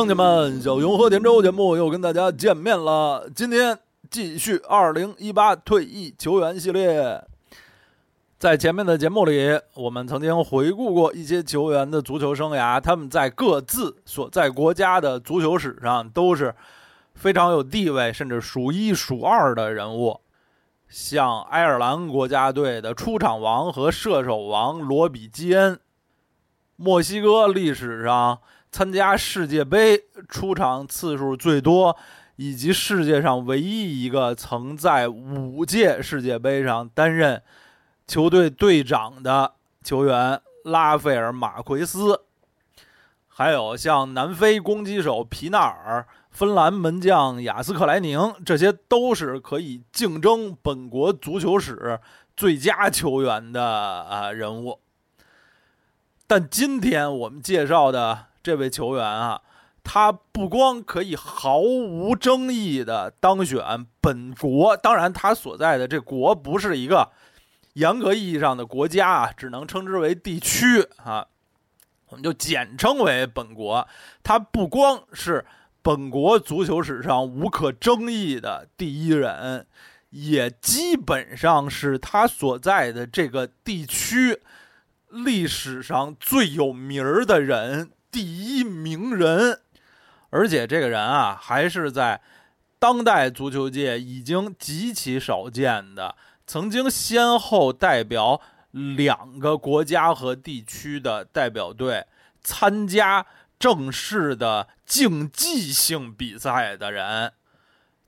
乡亲们，小熊和田周节目又跟大家见面了。今天继续二零一八退役球员系列。在前面的节目里，我们曾经回顾过一些球员的足球生涯，他们在各自所在国家的足球史上都是非常有地位，甚至数一数二的人物。像爱尔兰国家队的出场王和射手王罗比基恩，墨西哥历史上。参加世界杯出场次数最多，以及世界上唯一一个曾在五届世界杯上担任球队队长的球员拉斐尔·马奎斯，还有像南非攻击手皮纳尔、芬兰门将雅斯克莱宁，这些都是可以竞争本国足球史最佳球员的啊人物。但今天我们介绍的。这位球员啊，他不光可以毫无争议的当选本国，当然他所在的这国不是一个严格意义上的国家啊，只能称之为地区啊，我们就简称为本国。他不光是本国足球史上无可争议的第一人，也基本上是他所在的这个地区历史上最有名儿的人。第一名人，而且这个人啊，还是在当代足球界已经极其少见的，曾经先后代表两个国家和地区的代表队参加正式的竞技性比赛的人，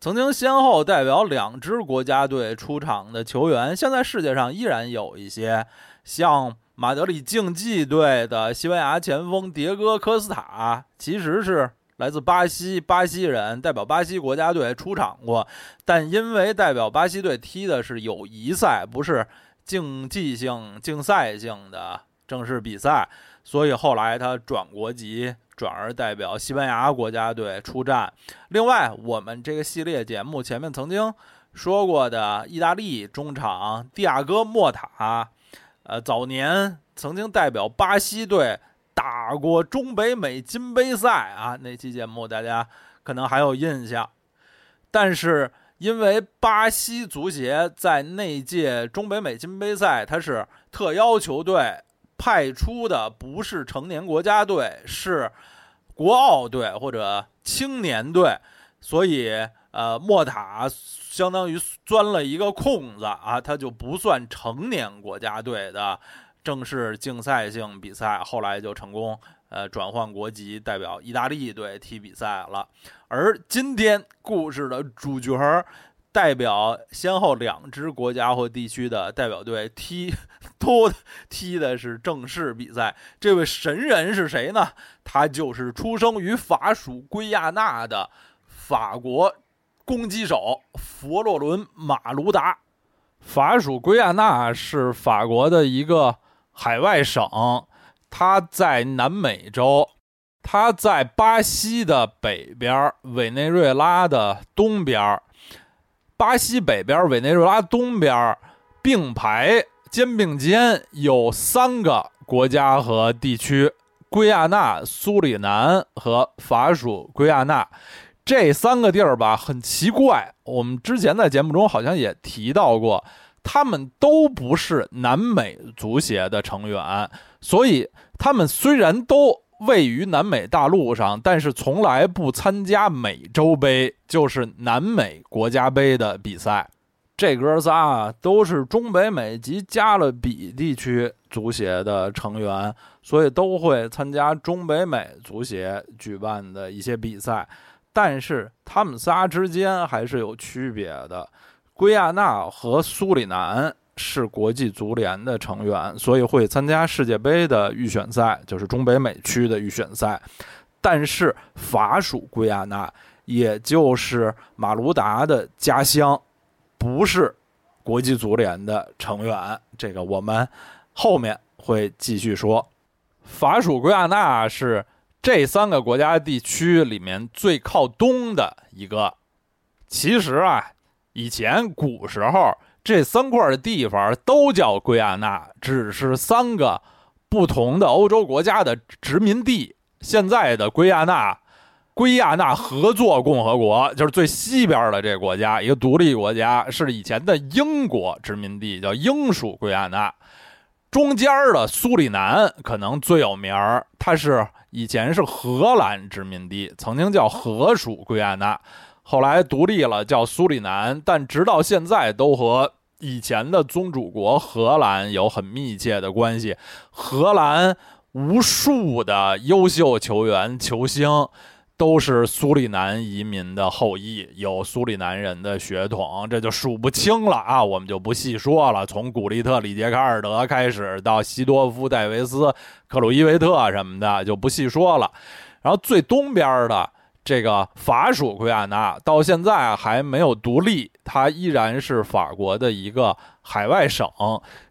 曾经先后代表两支国家队出场的球员，现在世界上依然有一些像。马德里竞技队的西班牙前锋迭戈·科斯塔其实是来自巴西，巴西人代表巴西国家队出场过，但因为代表巴西队踢的是友谊赛，不是竞技性、竞赛性的正式比赛，所以后来他转国籍，转而代表西班牙国家队出战。另外，我们这个系列节目前面曾经说过的意大利中场蒂亚戈·莫塔。呃，早年曾经代表巴西队打过中北美金杯赛啊，那期节目大家可能还有印象。但是因为巴西足协在那届中北美金杯赛，它是特邀球队派出的，不是成年国家队，是国奥队或者青年队，所以呃，莫塔。相当于钻了一个空子啊，他就不算成年国家队的正式竞赛性比赛，后来就成功呃转换国籍，代表意大利队踢比赛了。而今天故事的主角，代表先后两支国家或地区的代表队踢，都 踢的是正式比赛。这位神人是谁呢？他就是出生于法属圭亚那的法国。攻击手佛洛伦·马卢达，法属圭亚那是法国的一个海外省，它在南美洲，它在巴西的北边，委内瑞拉的东边，巴西北边，委内瑞拉东边，并排肩并肩有三个国家和地区：圭亚那、苏里南和法属圭亚那。这三个地儿吧，很奇怪。我们之前在节目中好像也提到过，他们都不是南美足协的成员，所以他们虽然都位于南美大陆上，但是从来不参加美洲杯，就是南美国家杯的比赛。这哥仨啊，都是中北美及加勒比地区足协的成员，所以都会参加中北美足协举办的一些比赛。但是他们仨之间还是有区别的。圭亚那和苏里南是国际足联的成员，所以会参加世界杯的预选赛，就是中北美区的预选赛。但是法属圭亚那，也就是马卢达的家乡，不是国际足联的成员。这个我们后面会继续说。法属圭亚那是。这三个国家地区里面最靠东的一个，其实啊，以前古时候这三块地方都叫圭亚那，只是三个不同的欧洲国家的殖民地。现在的圭亚那圭亚那合作共和国，就是最西边的这个国家，一个独立国家，是以前的英国殖民地，叫英属圭亚那。中间的苏里南可能最有名儿，它是以前是荷兰殖民地，曾经叫荷属圭亚那，后来独立了叫苏里南，但直到现在都和以前的宗主国荷兰有很密切的关系。荷兰无数的优秀球员、球星。都是苏里南移民的后裔，有苏里南人的血统，这就数不清了啊！我们就不细说了。从古利特、里杰卡尔德开始，到西多夫、戴维斯、克鲁伊维特什么的，就不细说了。然后最东边的这个法属圭亚那，到现在还没有独立，它依然是法国的一个海外省，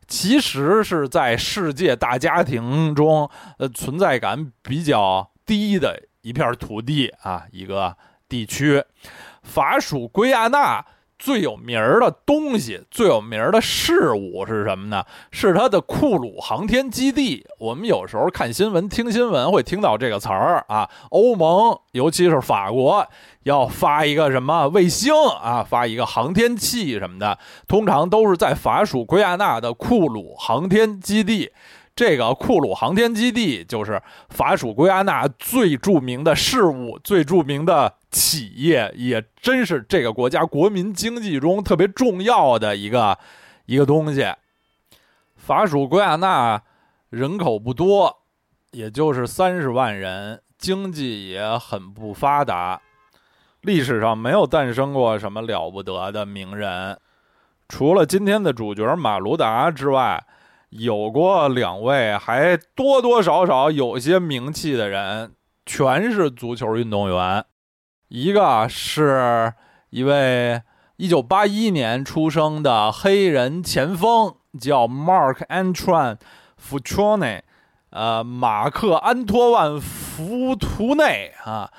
其实是在世界大家庭中，呃，存在感比较低的。一片土地啊，一个地区，法属圭亚那最有名儿的东西，最有名儿的事物是什么呢？是它的库鲁航天基地。我们有时候看新闻、听新闻会听到这个词儿啊。欧盟，尤其是法国，要发一个什么卫星啊，发一个航天器什么的，通常都是在法属圭亚那的库鲁航天基地。这个库鲁航天基地就是法属圭亚那最著名的事物、最著名的企业，也真是这个国家国民经济中特别重要的一个一个东西。法属圭亚那人口不多，也就是三十万人，经济也很不发达，历史上没有诞生过什么了不得的名人，除了今天的主角马卢达之外。有过两位还多多少少有些名气的人，全是足球运动员。一个是一位1981年出生的黑人前锋，叫 Mark Antoine f u t r o n e 呃，马克·安托万·福图内啊。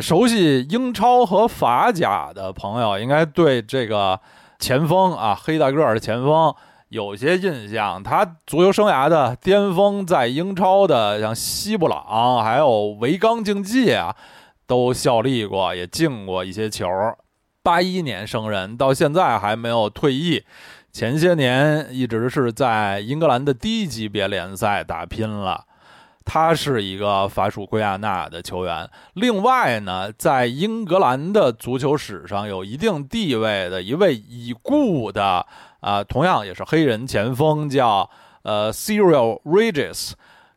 熟悉英超和法甲的朋友应该对这个前锋啊，黑大个儿的前锋。有些印象，他足球生涯的巅峰在英超的，像西布朗还有维冈竞技啊，都效力过，也进过一些球。八一年生人，到现在还没有退役，前些年一直是在英格兰的低级别联赛打拼了。他是一个法属圭亚那的球员。另外呢，在英格兰的足球史上有一定地位的一位已故的。啊，同样也是黑人前锋，叫呃 Cyril Regis，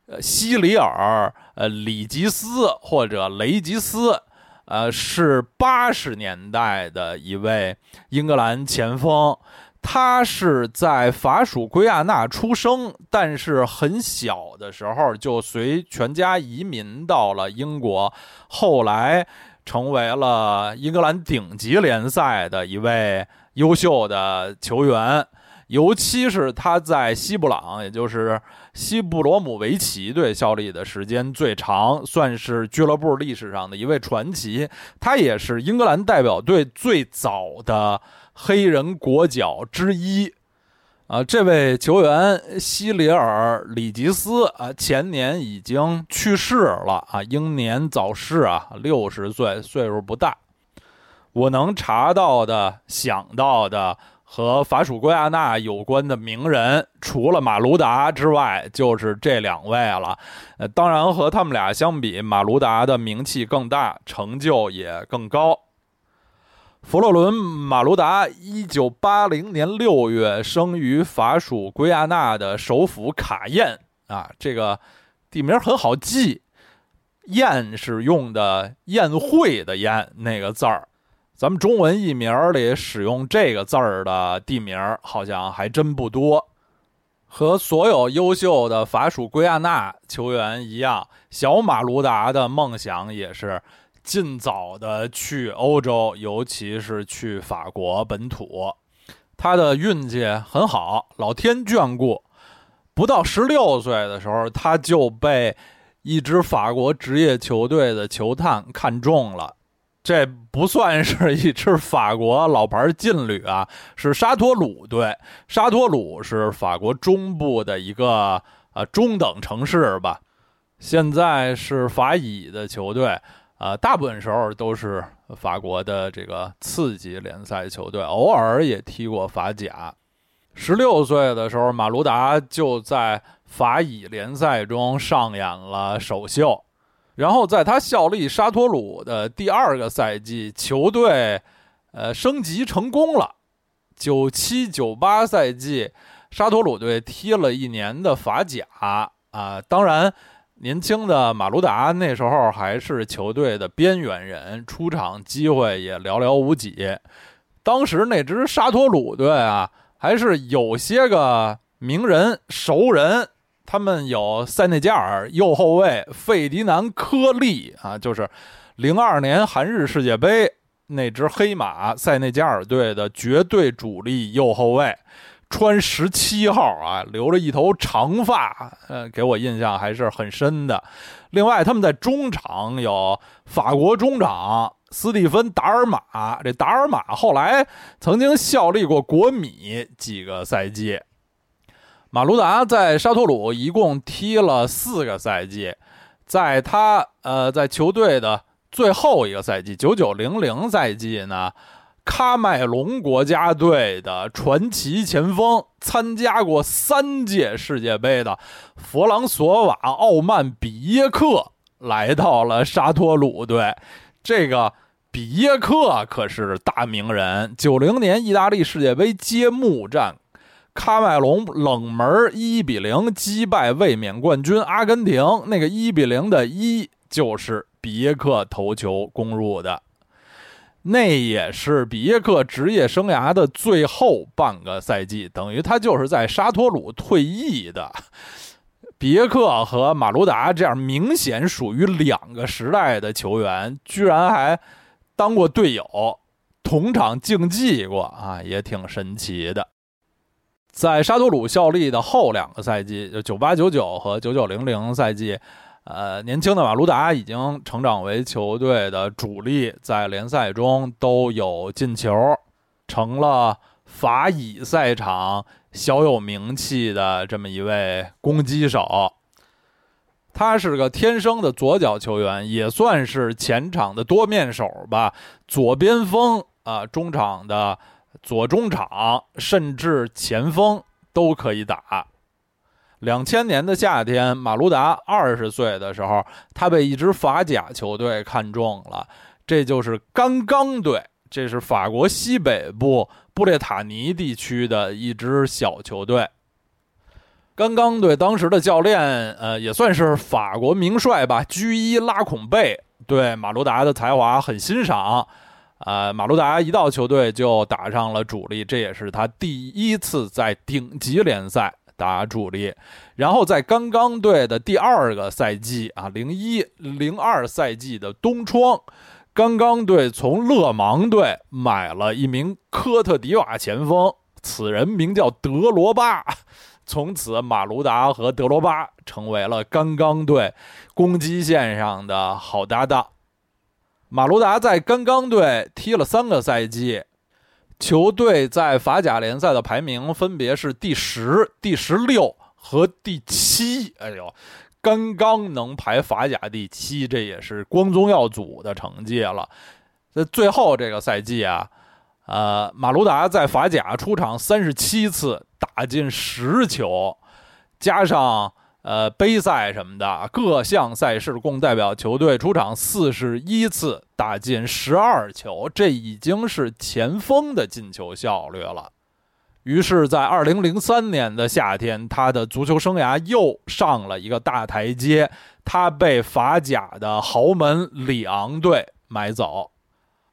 呃西里尔呃里吉斯或者雷吉斯，呃是八十年代的一位英格兰前锋。他是在法属圭亚那出生，但是很小的时候就随全家移民到了英国，后来成为了英格兰顶级联赛的一位。优秀的球员，尤其是他在西布朗，也就是西布罗姆维奇队效力的时间最长，算是俱乐部历史上的一位传奇。他也是英格兰代表队最早的黑人国脚之一。啊，这位球员西里尔里吉斯啊，前年已经去世了啊，英年早逝啊，六十岁，岁数不大。我能查到的、想到的和法属圭亚那有关的名人，除了马卢达之外，就是这两位了。呃，当然和他们俩相比，马卢达的名气更大，成就也更高。佛洛伦·马卢达，一九八零年六月生于法属圭亚那的首府卡宴啊，这个地名很好记，宴是用的宴会的宴那个字儿。咱们中文译名里使用这个字儿的地名，好像还真不多。和所有优秀的法属圭亚那球员一样，小马卢达的梦想也是尽早的去欧洲，尤其是去法国本土。他的运气很好，老天眷顾。不到十六岁的时候，他就被一支法国职业球队的球探看中了。这不算是一支法国老牌劲旅啊，是沙托鲁队。沙托鲁是法国中部的一个呃中等城市吧，现在是法乙的球队。啊，大部分时候都是法国的这个次级联赛球队，偶尔也踢过法甲。十六岁的时候，马卢达就在法乙联赛中上演了首秀。然后在他效力沙托鲁的第二个赛季，球队呃升级成功了。九七九八赛季，沙托鲁队踢了一年的法甲啊，当然。年轻的马卢达那时候还是球队的边缘人，出场机会也寥寥无几。当时那支沙托鲁队啊，还是有些个名人熟人，他们有塞内加尔右后卫费迪南科利啊，就是零二年韩日世界杯那只黑马塞内加尔队的绝对主力右后卫。穿十七号啊，留着一头长发，呃，给我印象还是很深的。另外，他们在中场有法国中场斯蒂芬·达尔马，这达尔马后来曾经效力过国米几个赛季。马卢达在沙托鲁一共踢了四个赛季，在他呃在球队的最后一个赛季，九九零零赛季呢。喀麦隆国家队的传奇前锋，参加过三届世界杯的弗朗索瓦·奥曼比耶克来到了沙托鲁队。这个比耶克可是大名人。九零年意大利世界杯揭幕战，喀麦隆冷门一比零击败卫冕冠军阿根廷。那个一比零的一就是比耶克头球攻入的。那也是比耶克职业生涯的最后半个赛季，等于他就是在沙托鲁退役的。比耶克和马卢达这样明显属于两个时代的球员，居然还当过队友，同场竞技过啊，也挺神奇的。在沙托鲁效力的后两个赛季，就九八九九和九九零零赛季。呃，年轻的马卢达已经成长为球队的主力，在联赛中都有进球，成了法乙赛场小有名气的这么一位攻击手。他是个天生的左脚球员，也算是前场的多面手吧，左边锋啊，中场的左中场，甚至前锋都可以打。两千年的夏天，马卢达二十岁的时候，他被一支法甲球队看中了，这就是刚刚队。这是法国西北部布列塔尼地区的一支小球队。刚刚队当时的教练，呃，也算是法国名帅吧，居伊拉孔贝对马卢达的才华很欣赏。啊，马卢达一到球队就打上了主力，这也是他第一次在顶级联赛。打主力，然后在刚刚队的第二个赛季啊，零一零二赛季的冬窗，刚刚队从勒芒队买了一名科特迪瓦前锋，此人名叫德罗巴。从此，马卢达和德罗巴成为了刚刚队攻击线上的好搭档。马卢达在刚刚队踢了三个赛季。球队在法甲联赛的排名分别是第十、第十六和第七。哎呦，刚刚能排法甲第七，这也是光宗耀祖的成绩了。在最后这个赛季啊，呃，马卢达在法甲出场三十七次，打进十球，加上。呃，杯赛什么的各项赛事共代表球队出场四十一次，打进十二球，这已经是前锋的进球效率了。于是，在二零零三年的夏天，他的足球生涯又上了一个大台阶，他被法甲的豪门里昂队买走。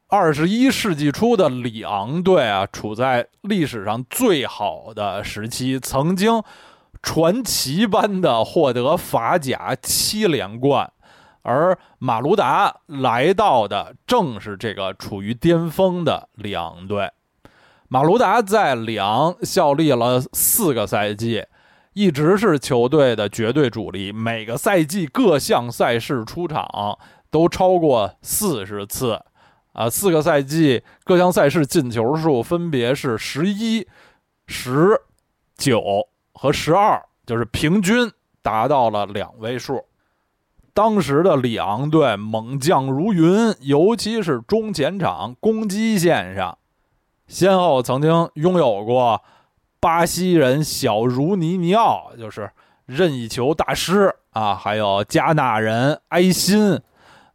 二十一世纪初的里昂队啊，处在历史上最好的时期，曾经。传奇般的获得法甲七连冠，而马卢达来到的正是这个处于巅峰的里昂队。马卢达在里昂效力了四个赛季，一直是球队的绝对主力，每个赛季各项赛事出场都超过四十次，啊，四个赛季各项赛事进球数分别是十一、十、九。和十二就是平均达到了两位数，当时的里昂队猛将如云，尤其是中前场攻击线上，先后曾经拥有过巴西人小茹尼尼奥，就是任意球大师啊，还有加纳人埃辛，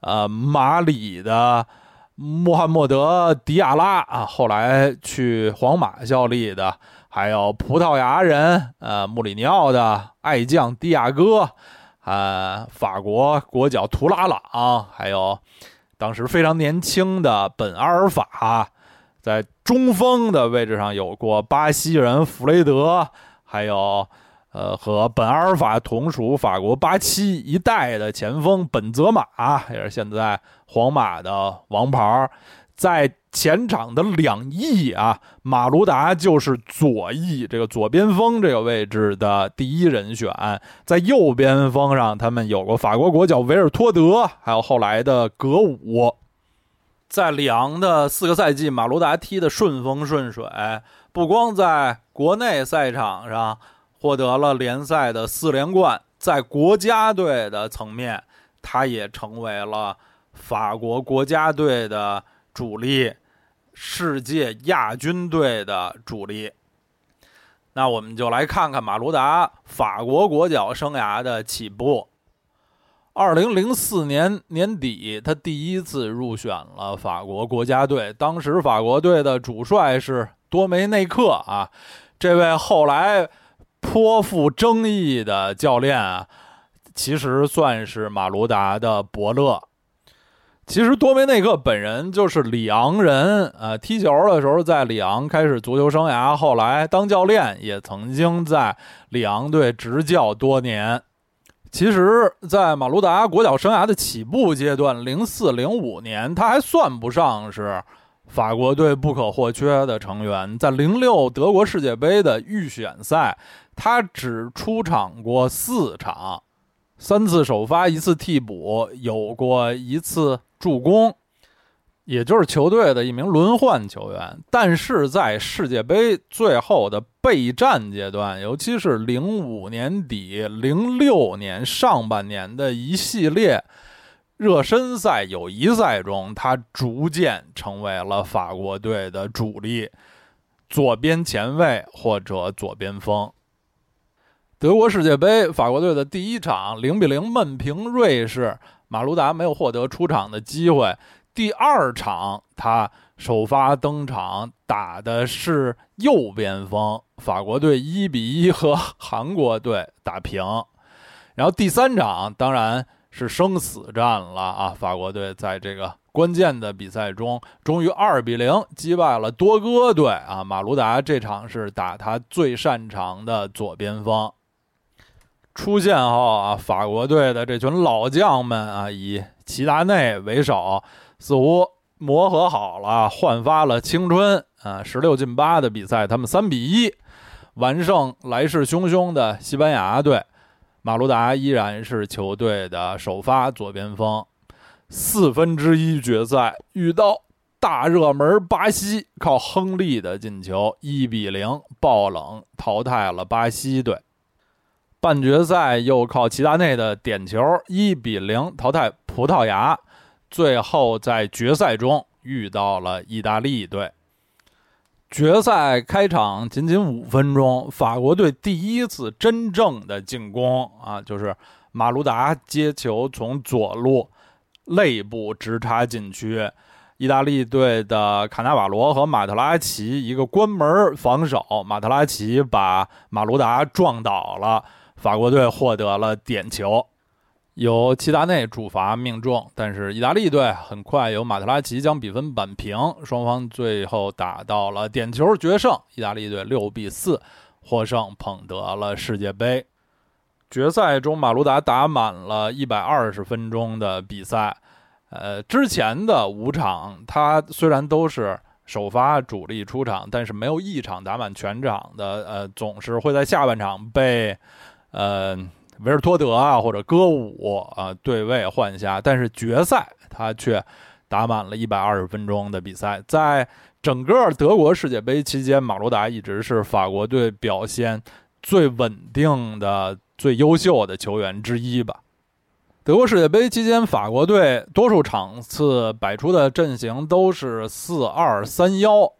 呃，马里的穆罕默德迪亚拉啊，后来去皇马效力的。还有葡萄牙人，呃，穆里尼奥的爱将迪亚哥，呃，法国国脚图拉朗，还有当时非常年轻的本阿尔法，在中锋的位置上有过巴西人弗雷德，还有呃和本阿尔法同属法国八七一代的前锋本泽马，也是现在皇马的王牌，在。前场的两翼啊，马卢达就是左翼这个左边锋这个位置的第一人选。在右边锋上，他们有过法国国脚维尔托德，还有后来的格武。在里昂的四个赛季，马卢达踢的顺风顺水，不光在国内赛场上获得了联赛的四连冠，在国家队的层面，他也成为了法国国家队的主力。世界亚军队的主力，那我们就来看看马卢达法国国脚生涯的起步。二零零四年年底，他第一次入选了法国国家队。当时法国队的主帅是多梅内克啊，这位后来颇富争议的教练啊，其实算是马卢达的伯乐。其实多梅内克本人就是里昂人，呃，踢球的时候在里昂开始足球生涯，后来当教练也曾经在里昂队执教多年。其实，在马卢达国脚生涯的起步阶段，零四零五年他还算不上是法国队不可或缺的成员。在零六德国世界杯的预选赛，他只出场过四场，三次首发，一次替补，有过一次。助攻，也就是球队的一名轮换球员，但是在世界杯最后的备战阶段，尤其是零五年底、零六年上半年的一系列热身赛、友谊赛中，他逐渐成为了法国队的主力，左边前卫或者左边锋。德国世界杯，法国队的第一场零比零闷平瑞士。马卢达没有获得出场的机会。第二场他首发登场，打的是右边锋，法国队一比一和韩国队打平。然后第三场当然是生死战了啊！法国队在这个关键的比赛中，终于二比零击败了多哥队啊！马卢达这场是打他最擅长的左边锋。出现后啊，法国队的这群老将们啊，以齐达内为首，似乎磨合好了，焕发了青春啊！十六进八的比赛，他们三比一完胜来势汹汹的西班牙队。马卢达依然是球队的首发左边锋。四分之一决赛遇到大热门巴西，靠亨利的进球一比零爆冷淘汰了巴西队。半决赛又靠齐达内的点球，一比零淘汰葡萄牙，最后在决赛中遇到了意大利队。决赛开场仅仅五分钟，法国队第一次真正的进攻啊，就是马卢达接球从左路肋部直插禁区，意大利队的卡纳瓦罗和马特拉齐一个关门防守，马特拉齐把马卢达撞倒了。法国队获得了点球，由齐达内主罚命中，但是意大利队很快由马特拉齐将比分扳平，双方最后打到了点球决胜，意大利队六比四获胜，捧得了世界杯。决赛中，马卢达打满了一百二十分钟的比赛，呃，之前的五场他虽然都是首发主力出场，但是没有一场打满全场的，呃，总是会在下半场被。呃，维尔托德啊，或者歌舞啊，对位换下，但是决赛他却打满了一百二十分钟的比赛。在整个德国世界杯期间，马罗达一直是法国队表现最稳定的、最优秀的球员之一吧。德国世界杯期间，法国队多数场次摆出的阵型都是四二三幺，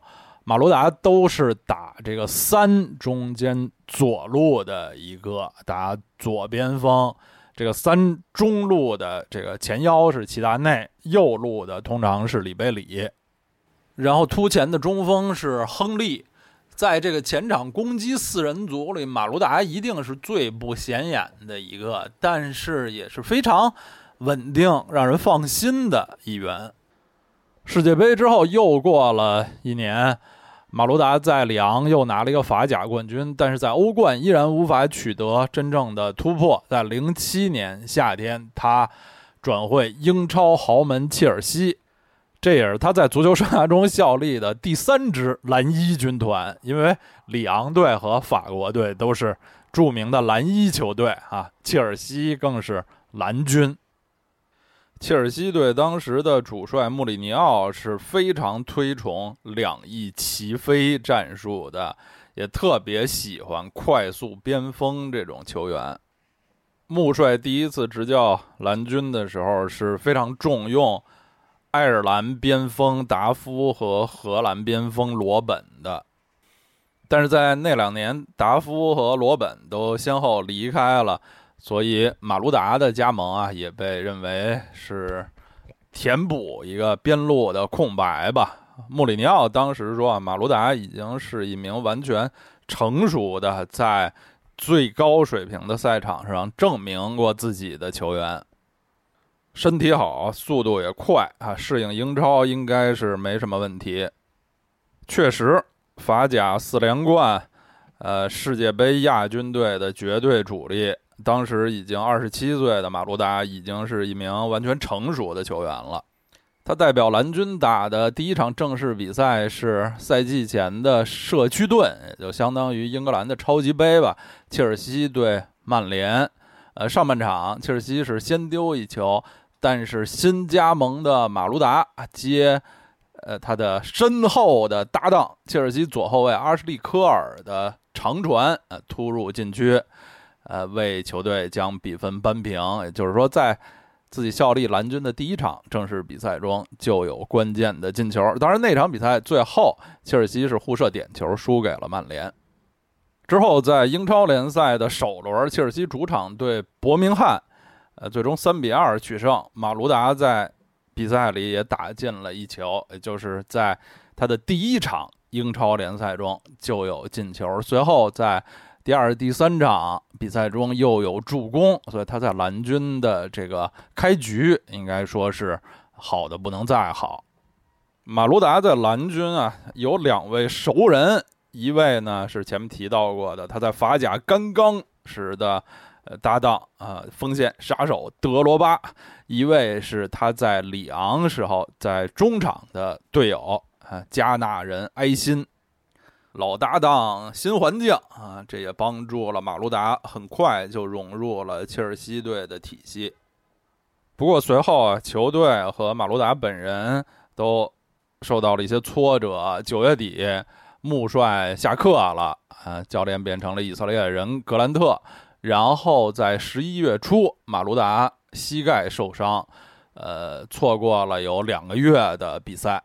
马罗达都是打这个三中间左路的一个打左边锋，这个三中路的这个前腰是齐达内，右路的通常是里贝里，然后突前的中锋是亨利。在这个前场攻击四人组里，马卢达一定是最不显眼的一个，但是也是非常稳定、让人放心的一员。世界杯之后又过了一年，马卢达在里昂又拿了一个法甲冠军，但是在欧冠依然无法取得真正的突破。在零七年夏天，他转会英超豪门切尔西。这也是他在足球生涯中效力的第三支蓝衣军团，因为里昂队和法国队都是著名的蓝衣球队啊，切尔西更是蓝军。切尔西队当时的主帅穆里尼奥是非常推崇两翼齐飞战术的，也特别喜欢快速边锋这种球员。穆帅第一次执教蓝军的时候是非常重用。爱尔兰边锋达夫和荷兰边锋罗本的，但是在那两年，达夫和罗本都先后离开了，所以马卢达的加盟啊，也被认为是填补一个边路的空白吧。穆里尼奥当时说啊，马卢达已经是一名完全成熟的，在最高水平的赛场上证明过自己的球员。身体好，速度也快啊，适应英超应该是没什么问题。确实，法甲四连冠，呃，世界杯亚军队的绝对主力，当时已经二十七岁的马卢达已经是一名完全成熟的球员了。他代表蓝军打的第一场正式比赛是赛季前的社区盾，也就相当于英格兰的超级杯吧，切尔西对曼联。呃，上半场切尔西是先丢一球。但是新加盟的马卢达接，呃，他的身后的搭档切尔西左后卫阿什利科尔的长传，呃，突入禁区，呃，为球队将比分扳平。也就是说，在自己效力蓝军的第一场正式比赛中就有关键的进球。当然，那场比赛最后切尔西是互射点球输给了曼联。之后，在英超联赛的首轮，切尔西主场对伯明翰。呃，最终三比二取胜。马卢达在比赛里也打进了一球，也就是在他的第一场英超联赛中就有进球。随后在第二、第三场比赛中又有助攻，所以他在蓝军的这个开局应该说是好的不能再好。马卢达在蓝军啊有两位熟人，一位呢是前面提到过的，他在法甲刚刚时的。搭档啊，锋线杀手德罗巴，一位是他在里昂时候在中场的队友啊，加纳人埃辛，老搭档，新环境啊，这也帮助了马卢达很快就融入了切尔西队的体系。不过随后啊，球队和马卢达本人都受到了一些挫折。九月底，穆帅下课了啊，教练变成了以色列人格兰特。然后在十一月初，马卢达膝盖受伤，呃，错过了有两个月的比赛。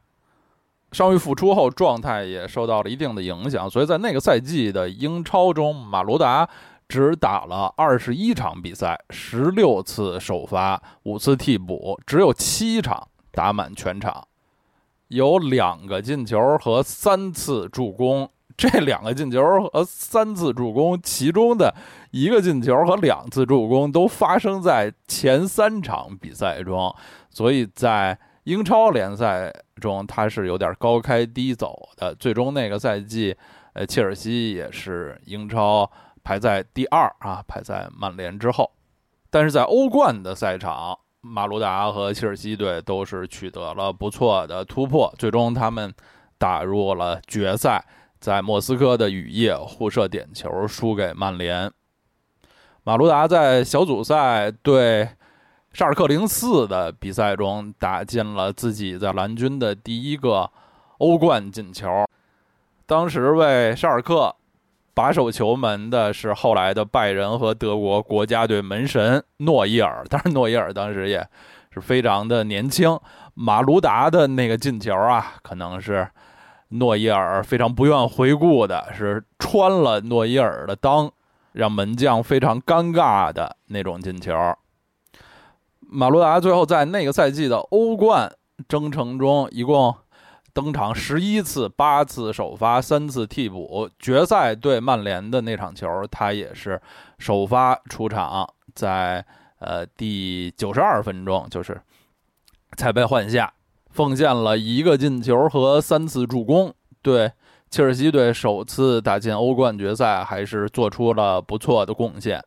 伤愈复出后，状态也受到了一定的影响，所以在那个赛季的英超中，马卢达只打了二十一场比赛，十六次首发，五次替补，只有七场打满全场，有两个进球和三次助攻。这两个进球和三次助攻，其中的一个进球和两次助攻都发生在前三场比赛中，所以在英超联赛中他是有点高开低走的。最终那个赛季，呃，切尔西也是英超排在第二啊，排在曼联之后。但是在欧冠的赛场，马卢达和切尔西队都是取得了不错的突破，最终他们打入了决赛。在莫斯科的雨夜互射点球输给曼联。马卢达在小组赛对沙尔克零四的比赛中打进了自己在蓝军的第一个欧冠进球，当时为沙尔克把守球门的是后来的拜仁和德国国家队门神诺伊尔，当然诺伊尔当时也是非常的年轻。马卢达的那个进球啊，可能是诺伊尔非常不愿回顾的，是穿了诺伊尔的裆，让门将非常尴尬的那种进球。马洛达最后在那个赛季的欧冠征程中，一共。登场十一次，八次首发，三次替补。决赛对曼联的那场球，他也是首发出场，在呃第九十二分钟，就是才被换下，奉献了一个进球和三次助攻，对切尔西队首次打进欧冠决赛，还是做出了不错的贡献。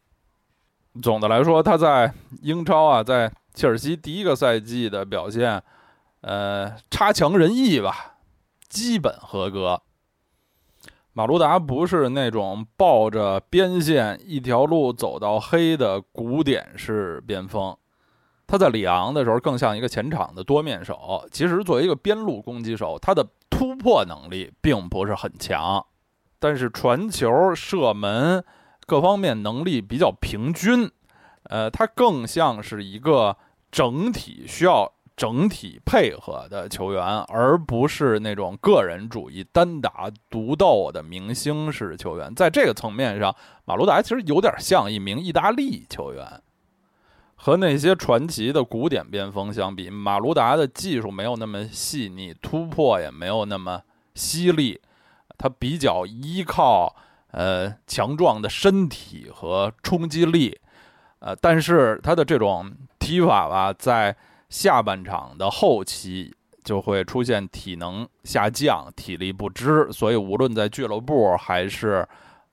总的来说，他在英超啊，在切尔西第一个赛季的表现。呃，差强人意吧，基本合格。马卢达不是那种抱着边线一条路走到黑的古典式边锋，他在里昂的时候更像一个前场的多面手。其实作为一个边路攻击手，他的突破能力并不是很强，但是传球、射门各方面能力比较平均。呃，他更像是一个整体需要。整体配合的球员，而不是那种个人主义、单打独斗的明星式球员。在这个层面上，马卢达其实有点像一名意大利球员。和那些传奇的古典边锋相比，马卢达的技术没有那么细腻，突破也没有那么犀利。他比较依靠呃强壮的身体和冲击力，呃，但是他的这种踢法吧，在下半场的后期就会出现体能下降、体力不支，所以无论在俱乐部还是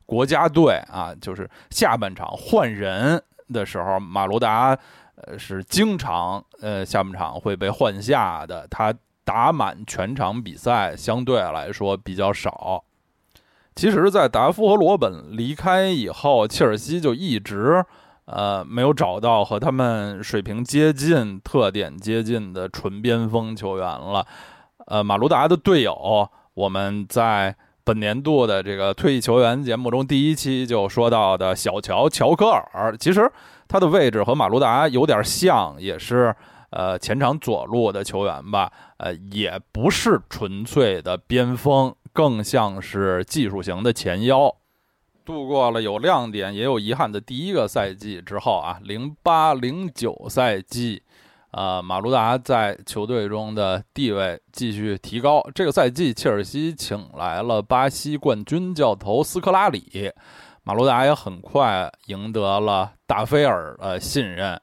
国家队啊，就是下半场换人的时候，马卢达呃是经常呃下半场会被换下的。他打满全场比赛相对来说比较少。其实，在达夫和罗本离开以后，切尔西就一直。呃，没有找到和他们水平接近、特点接近的纯边锋球员了。呃，马卢达的队友，我们在本年度的这个退役球员节目中第一期就说到的小乔·乔科尔，其实他的位置和马卢达有点像，也是呃前场左路的球员吧。呃，也不是纯粹的边锋，更像是技术型的前腰。度过了有亮点也有遗憾的第一个赛季之后啊，零八零九赛季，呃，马卢达在球队中的地位继续提高。这个赛季，切尔西请来了巴西冠军教头斯科拉里，马卢达也很快赢得了大菲尔的信任。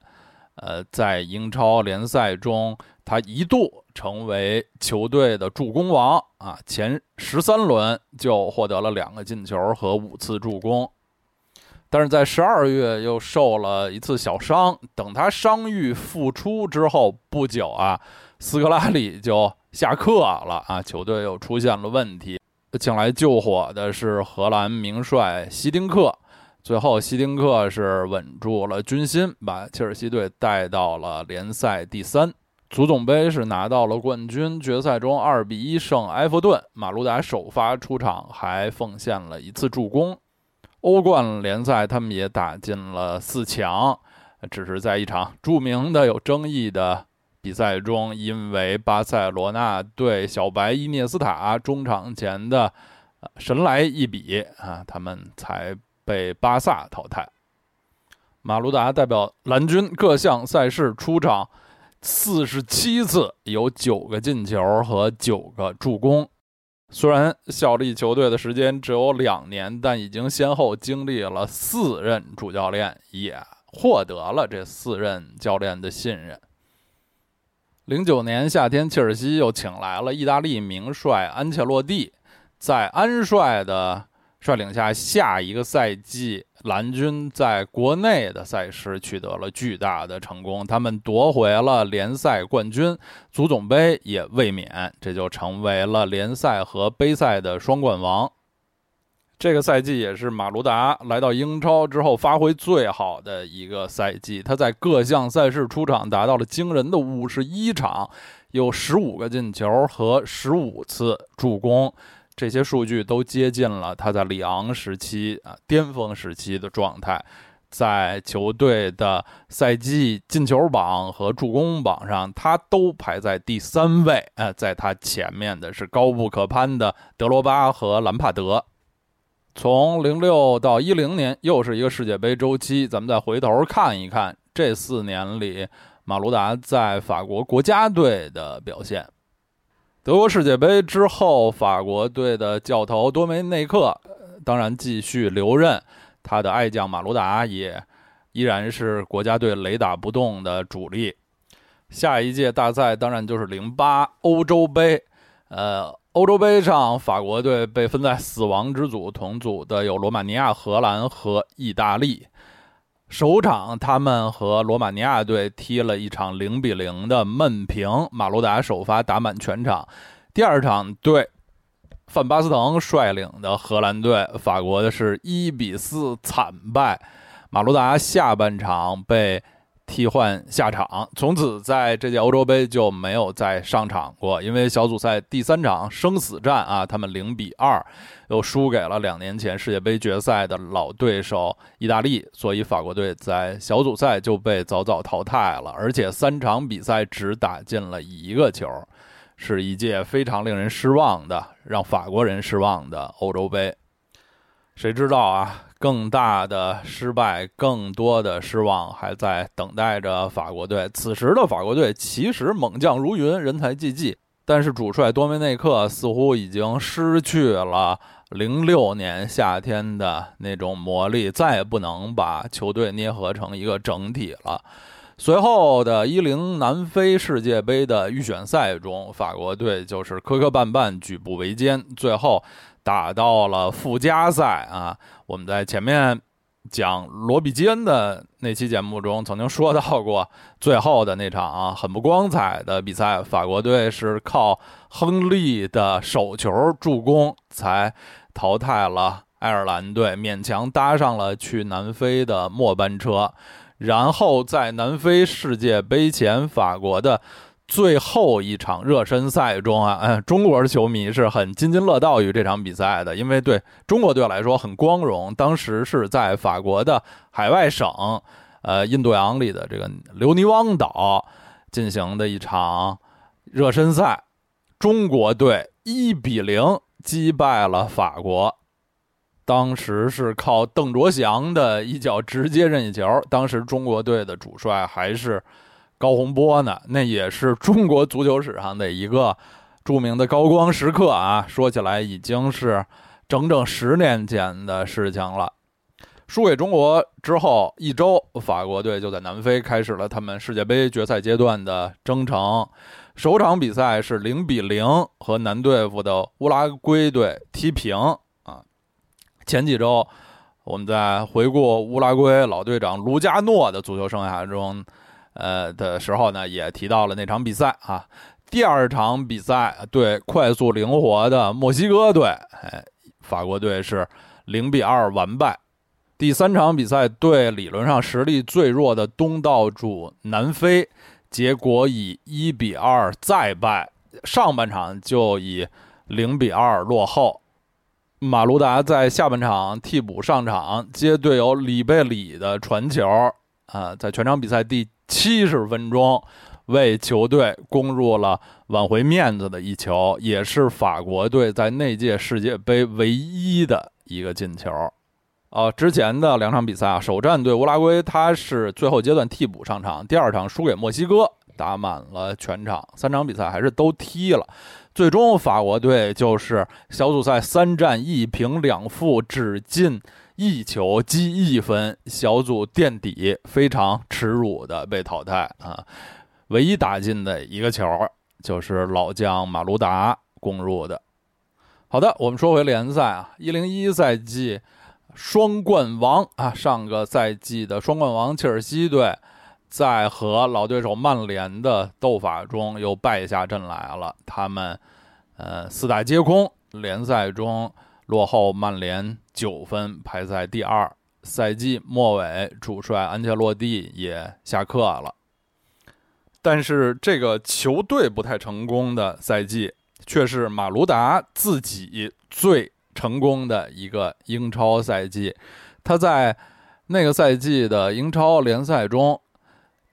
呃，在英超联赛中，他一度。成为球队的助攻王啊！前十三轮就获得了两个进球和五次助攻，但是在十二月又受了一次小伤。等他伤愈复出之后不久啊，斯科拉里就下课了啊，球队又出现了问题。请来救火的是荷兰名帅希丁克，最后希丁克是稳住了军心，把切尔西队带到了联赛第三。足总杯是拿到了冠军，决赛中二比一胜埃弗顿，马卢达首发出场，还奉献了一次助攻。欧冠联赛他们也打进了四强，只是在一场著名的有争议的比赛中，因为巴塞罗那对小白伊涅斯塔中场前的神来一笔啊，他们才被巴萨淘汰。马卢达代表蓝军各项赛事出场。四十七次，有九个进球和九个助攻。虽然效力球队的时间只有两年，但已经先后经历了四任主教练，也获得了这四任教练的信任。零九年夏天，切尔西又请来了意大利名帅安切洛蒂，在安帅的率领下，下一个赛季。蓝军在国内的赛事取得了巨大的成功，他们夺回了联赛冠军，足总杯也卫冕，这就成为了联赛和杯赛的双冠王。这个赛季也是马卢达来到英超之后发挥最好的一个赛季，他在各项赛事出场达到了惊人的五十一场，有十五个进球和十五次助攻。这些数据都接近了他在里昂时期啊巅峰时期的状态。在球队的赛季进球榜和助攻榜上，他都排在第三位。呃，在他前面的是高不可攀的德罗巴和兰帕德。从零六到一零年，又是一个世界杯周期。咱们再回头看一看这四年里马卢达在法国国家队的表现。德国世界杯之后，法国队的教头多梅内克当然继续留任。他的爱将马卢达也依然是国家队雷打不动的主力。下一届大赛当然就是零八欧洲杯。呃，欧洲杯上法国队被分在死亡之组，同组的有罗马尼亚、荷兰和意大利。首场他们和罗马尼亚队踢了一场零比零的闷平，马卢达首发打满全场。第二场对。范巴斯滕率领的荷兰队，法国的是一比四惨败。马卢达下半场被替换下场，从此在这届欧洲杯就没有再上场过。因为小组赛第三场生死战啊，他们零比二又输给了两年前世界杯决赛的老对手意大利，所以法国队在小组赛就被早早淘汰了，而且三场比赛只打进了一个球。是一届非常令人失望的，让法国人失望的欧洲杯。谁知道啊？更大的失败，更多的失望还在等待着法国队。此时的法国队其实猛将如云，人才济济，但是主帅多梅内克似乎已经失去了零六年夏天的那种魔力，再也不能把球队捏合成一个整体了。随后的一零南非世界杯的预选赛中，法国队就是磕磕绊绊、举步维艰，最后打到了附加赛啊！我们在前面讲罗比基恩的那期节目中曾经说到过，最后的那场啊很不光彩的比赛，法国队是靠亨利的手球助攻才淘汰了爱尔兰队，勉强搭上了去南非的末班车。然后在南非世界杯前，法国的最后一场热身赛中啊，嗯，中国的球迷是很津津乐道于这场比赛的，因为对中国队来说很光荣。当时是在法国的海外省，呃，印度洋里的这个留尼汪岛进行的一场热身赛，中国队一比零击败了法国。当时是靠邓卓翔的一脚直接任意球。当时中国队的主帅还是高洪波呢，那也是中国足球史上的一个著名的高光时刻啊！说起来已经是整整十年前的事情了。输给中国之后一周，法国队就在南非开始了他们世界杯决赛阶段的征程。首场比赛是零比零和难对付的乌拉圭队踢平啊。前几周，我们在回顾乌拉圭老队长卢加诺的足球生涯中，呃的时候呢，也提到了那场比赛啊。第二场比赛对快速灵活的墨西哥队，哎，法国队是零比二完败。第三场比赛对理论上实力最弱的东道主南非，结果以一比二再败，上半场就以零比二落后。马卢达在下半场替补上场，接队友里贝里的传球，啊，在全场比赛第七十分钟，为球队攻入了挽回面子的一球，也是法国队在那届世界杯唯一的一个进球。啊，之前的两场比赛啊，首战对乌拉圭，他是最后阶段替补上场，第二场输给墨西哥，打满了全场，三场比赛还是都踢了。最终，法国队就是小组赛三战一平两负，只进一球，积一分，小组垫底，非常耻辱的被淘汰啊！唯一打进的一个球就是老将马卢达攻入的。好的，我们说回联赛啊，一零一赛季双冠王啊，上个赛季的双冠王切尔西队。在和老对手曼联的斗法中，又败下阵来了。他们，呃，四大皆空，联赛中落后曼联九分，排在第二。赛季末尾，主帅安切洛蒂也下课了。但是这个球队不太成功的赛季，却是马卢达自己最成功的一个英超赛季。他在那个赛季的英超联赛中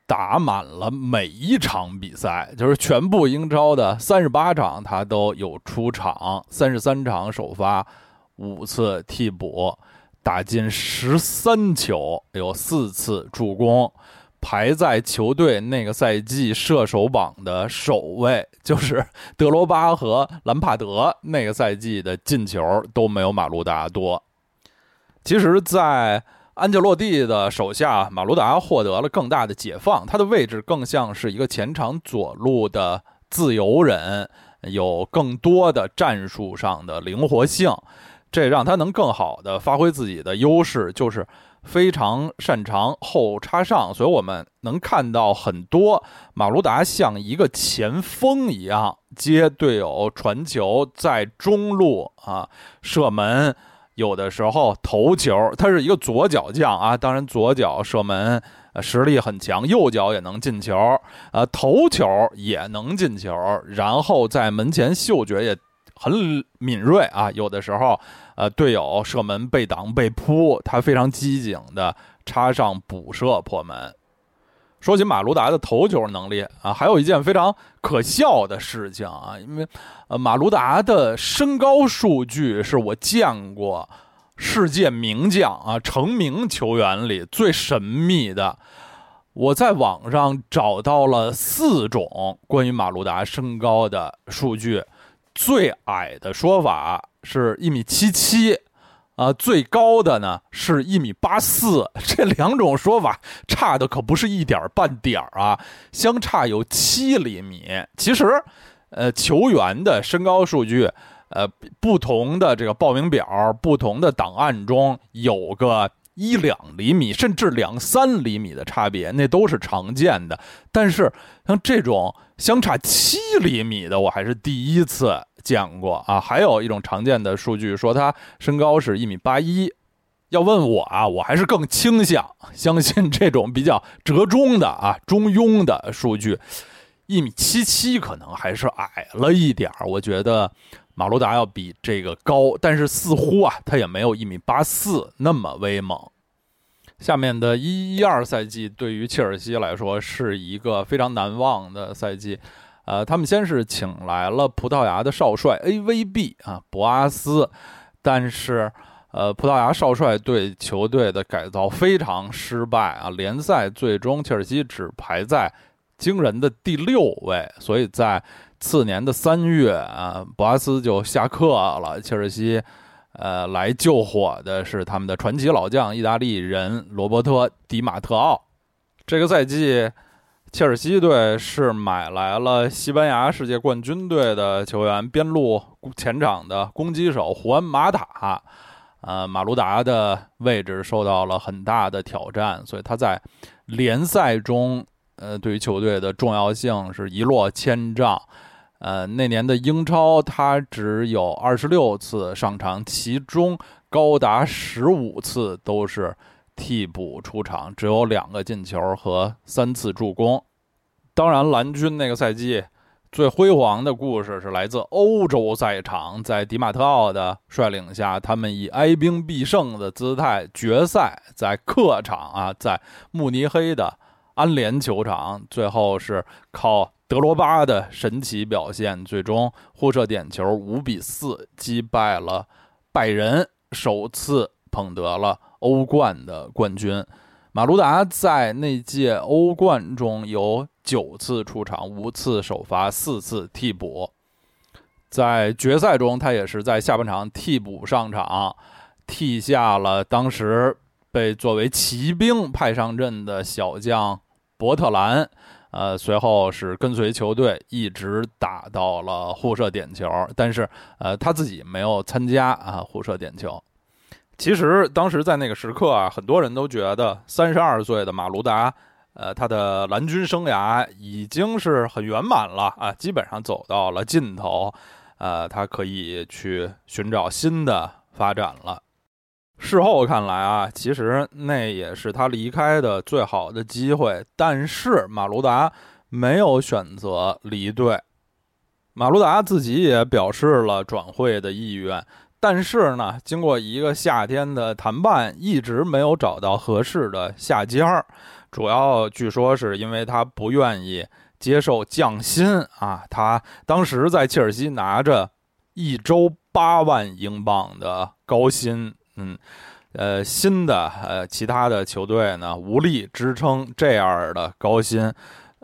打满了每一场比赛，就是全部英超的三十八场，他都有出场，三十三场首发，五次替补，打进十三球，有四次助攻。排在球队那个赛季射手榜的首位，就是德罗巴和兰帕德那个赛季的进球都没有马卢达多。其实，在安切洛蒂的手下，马卢达获得了更大的解放，他的位置更像是一个前场左路的自由人，有更多的战术上的灵活性，这让他能更好的发挥自己的优势，就是。非常擅长后插上，所以我们能看到很多马卢达像一个前锋一样接队友传球，在中路啊射门，有的时候头球，他是一个左脚将啊，当然左脚射门实力很强，右脚也能进球，呃，头球也能进球，然后在门前嗅觉也很敏锐啊，有的时候。呃，队友射门被挡被扑，他非常机警的插上补射破门。说起马卢达的头球能力啊，还有一件非常可笑的事情啊，因为呃，马卢达的身高数据是我见过世界名将啊成名球员里最神秘的。我在网上找到了四种关于马卢达身高的数据，最矮的说法。是一米七七，啊，最高的呢是一米八四，这两种说法差的可不是一点半点儿啊，相差有七厘米。其实，呃，球员的身高数据，呃，不同的这个报名表、不同的档案中有个一两厘米，甚至两三厘米的差别，那都是常见的。但是像这种相差七厘米的，我还是第一次。见过啊，还有一种常见的数据说他身高是一米八一。要问我啊，我还是更倾向相信这种比较折中的啊中庸的数据，一米七七可能还是矮了一点儿。我觉得马卢达要比这个高，但是似乎啊他也没有一米八四那么威猛。下面的一一二赛季对于切尔西来说是一个非常难忘的赛季。呃，他们先是请来了葡萄牙的少帅 AVB 啊，博阿斯，但是，呃，葡萄牙少帅对球队的改造非常失败啊，联赛最终切尔西只排在惊人的第六位，所以在次年的三月啊，博阿斯就下课了，切尔西，呃，来救火的是他们的传奇老将意大利人罗伯特·迪马特奥，这个赛季。切尔西队是买来了西班牙世界冠军队的球员，边路前场的攻击手胡安马塔，呃，马卢达的位置受到了很大的挑战，所以他在联赛中，呃，对于球队的重要性是一落千丈。呃，那年的英超他只有二十六次上场，其中高达十五次都是。替补出场，只有两个进球和三次助攻。当然，蓝军那个赛季最辉煌的故事是来自欧洲赛场，在迪马特奥的率领下，他们以哀兵必胜的姿态，决赛在客场啊，在慕尼黑的安联球场，最后是靠德罗巴的神奇表现，最终互射点球五比四击败了拜仁，首次捧得了。欧冠的冠军，马卢达在那届欧冠中有九次出场，五次首发，四次替补。在决赛中，他也是在下半场替补上场，替下了当时被作为骑兵派上阵的小将伯特兰。呃，随后是跟随球队一直打到了互射点球，但是呃他自己没有参加啊互射点球。其实当时在那个时刻啊，很多人都觉得三十二岁的马卢达，呃，他的蓝军生涯已经是很圆满了啊，基本上走到了尽头，呃，他可以去寻找新的发展了。事后看来啊，其实那也是他离开的最好的机会，但是马卢达没有选择离队。马卢达自己也表示了转会的意愿，但是呢，经过一个夏天的谈判，一直没有找到合适的下家主要据说是因为他不愿意接受降薪啊。他当时在切尔西拿着一周八万英镑的高薪，嗯，呃，新的呃其他的球队呢无力支撑这样的高薪。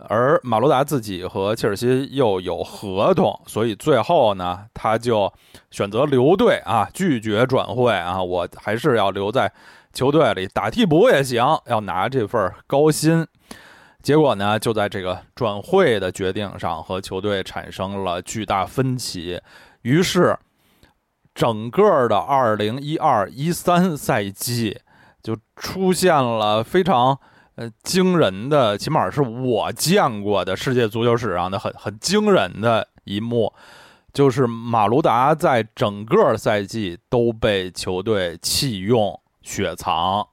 而马罗达自己和切尔西又有合同，所以最后呢，他就选择留队啊，拒绝转会啊，我还是要留在球队里打替补也行，要拿这份高薪。结果呢，就在这个转会的决定上和球队产生了巨大分歧，于是整个的二零一二一三赛季就出现了非常。呃，惊人的，起码是我见过的世界足球史上的很很惊人的一幕，就是马卢达在整个赛季都被球队弃用、雪藏，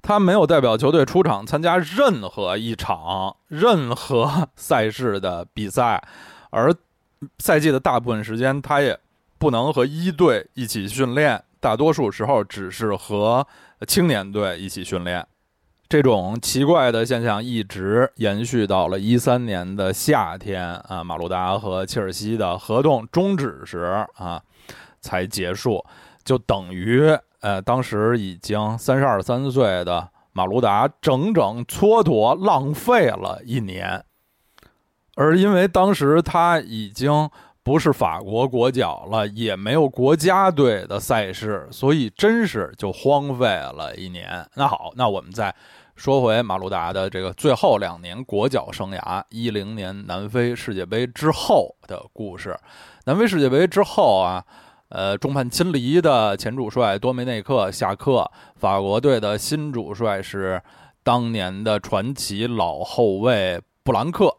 他没有代表球队出场参加任何一场任何赛事的比赛，而赛季的大部分时间他也不能和一队一起训练，大多数时候只是和青年队一起训练。这种奇怪的现象一直延续到了一三年的夏天啊，马鲁达和切尔西的合同终止时啊，才结束，就等于呃，当时已经三十二三岁的马鲁达整整蹉跎浪费了一年，而因为当时他已经不是法国国脚了，也没有国家队的赛事，所以真是就荒废了一年。那好，那我们再。说回马鲁达的这个最后两年国脚生涯，一零年南非世界杯之后的故事。南非世界杯之后啊，呃，众叛亲离的前主帅多梅内克下课，法国队的新主帅是当年的传奇老后卫布兰克。